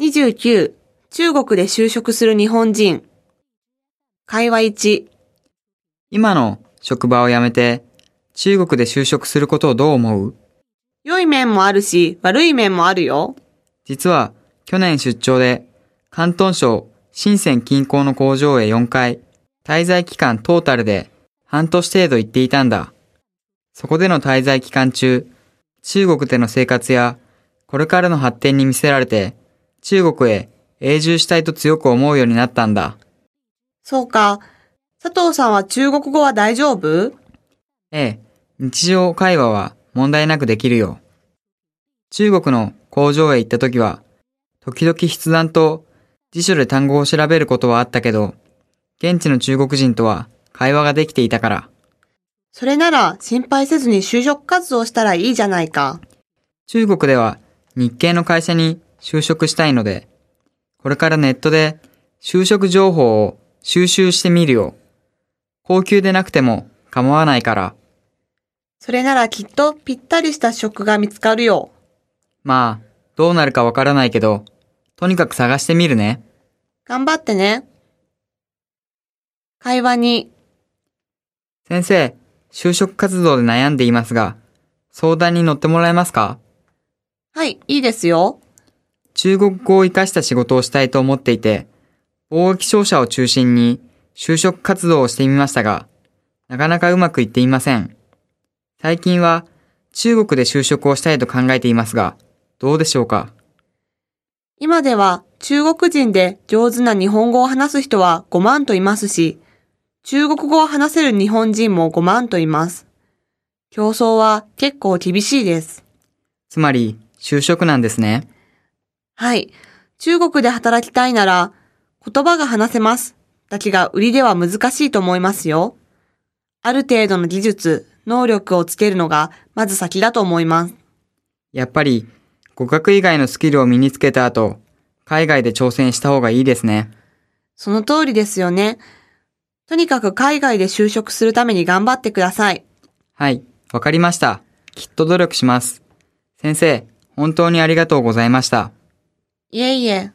29、中国で就職する日本人。会話1、今の職場を辞めて中国で就職することをどう思う？良い面もあるし、悪い面もあるよ。実は去年出張で広東省深セン近郊の工場へ4回、滞在期間トータルで半年程度行っていたんだ。そこでの滞在期間中、中国での生活やこれからの発展に見せられて中国へ永住したいと強く思うようになったんだ。そうか。佐藤さんは中国語は大丈夫？ええ、日常会話は問題なくできるよ。中国の工場へ行った時は、時々筆談と辞書で単語を調べることはあったけど、現地の中国人とは会話ができていたから、それなら心配せずに就職活動したらいいじゃないか。中国では日系の会社に就職したいので、これからネットで就職情報を収集してみるよ。高級でなくても構わないから。それならきっとぴったりした職が見つかるよ。まあ、どうなるかわからないけど、とにかく探してみるね。頑張ってね。会話に、先生、就職活動で悩んでいますが、相談に乗ってもらえますか？はい、いいですよ。中国語を活かした仕事をしたいと思っていて、貿易商社を中心に就職活動をしてみましたが、なかなかうまくいっていません。最近は中国で就職をしたいと考えていますが、どうでしょうか？今では中国人で上手な日本語を話す人は5万といますし、中国語を話せる日本人も5万といます。競争は結構厳しいです。つまり、就職なんですね。はい。中国で働きたいなら、言葉が話せます。だけが売りでは難しいと思いますよ。ある程度の技術、能力をつけるのがまず先だと思います。やっぱり、語学以外のスキルを身につけた後、海外で挑戦した方がいいですね。その通りですよね。とにかく海外で就職するために頑張ってください。はい、わかりました。きっと努力します。先生、本当にありがとうございました。いえいえ。